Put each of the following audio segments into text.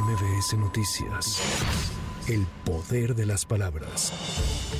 MBS Noticias. El poder de las palabras.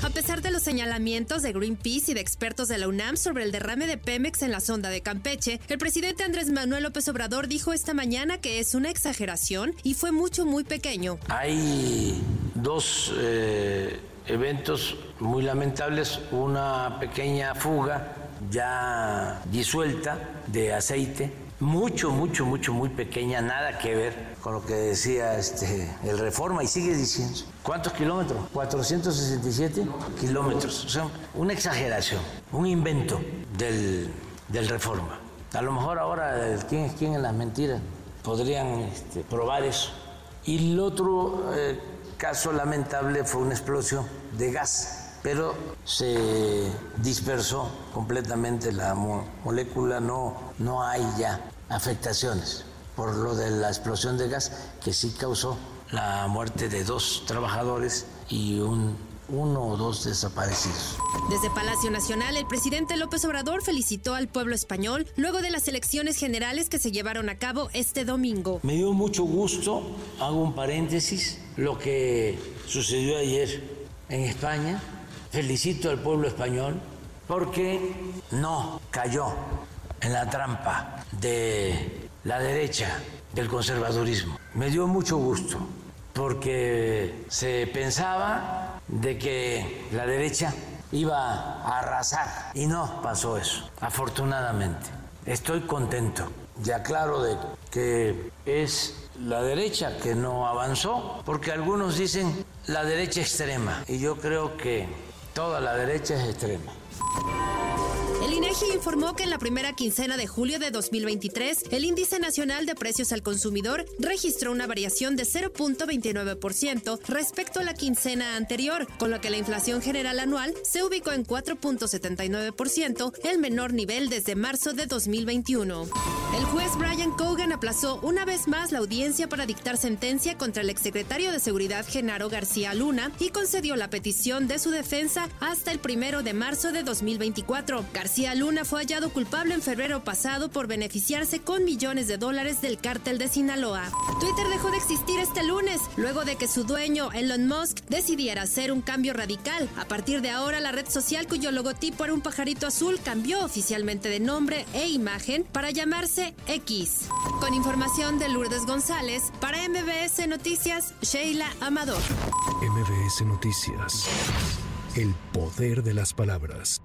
A pesar de los señalamientos de Greenpeace y de expertos de la UNAM sobre el derrame de Pemex en la sonda de Campeche, el presidente Andrés Manuel López Obrador dijo esta mañana que es una exageración y fue mucho, muy pequeño. Hay dos eh, eventos muy lamentables, una pequeña fuga ya disuelta de aceite mucho, mucho, mucho, muy pequeña, nada que ver con lo que decía este, el Reforma y sigue diciendo. ¿Cuántos kilómetros? 467 kilómetros. O sea, una exageración, un invento del, Reforma. A lo mejor ahora, ¿quién es quién en las mentiras? Podrían este, probar eso. Y el otro eh, caso lamentable fue una explosión de gas pero se dispersó completamente la molécula, no, no hay ya afectaciones por lo de la explosión de gas que sí causó la muerte de dos trabajadores y un uno o dos desaparecidos. Desde Palacio Nacional, el presidente López Obrador felicitó al pueblo español luego de las elecciones generales que se llevaron a cabo este domingo. Me dio mucho gusto, hago un paréntesis, lo que sucedió ayer en España felicito al pueblo español porque no cayó en la trampa de la derecha, del conservadurismo. Me dio mucho gusto porque se pensaba de que la derecha iba a arrasar y no pasó eso, afortunadamente. Estoy contento y aclaro de que es la derecha que no avanzó, porque algunos dicen la derecha extrema y yo creo que Toda la derecha es extrema. INEGI informó que en la primera quincena de julio de 2023, el índice nacional de precios al consumidor registró una variación de 0.29% respecto a la quincena anterior, con lo que la inflación general anual se ubicó en 4.79%, el menor nivel desde marzo de 2021. El juez Brian Cogan aplazó una vez más la audiencia para dictar sentencia contra el exsecretario de Seguridad Genaro García Luna y concedió la petición de su defensa hasta el primero de marzo de 2024. García Luna fue hallado culpable en febrero pasado por beneficiarse con millones de dólares del cártel de Sinaloa. Twitter dejó de existir este lunes, luego de que su dueño, Elon Musk, decidiera hacer un cambio radical. A partir de ahora, la red social cuyo logotipo era un pajarito azul cambió oficialmente de nombre e imagen para llamarse X. Con información de Lourdes González, para MBS Noticias, Sheila Amador. MBS Noticias. El poder de las palabras.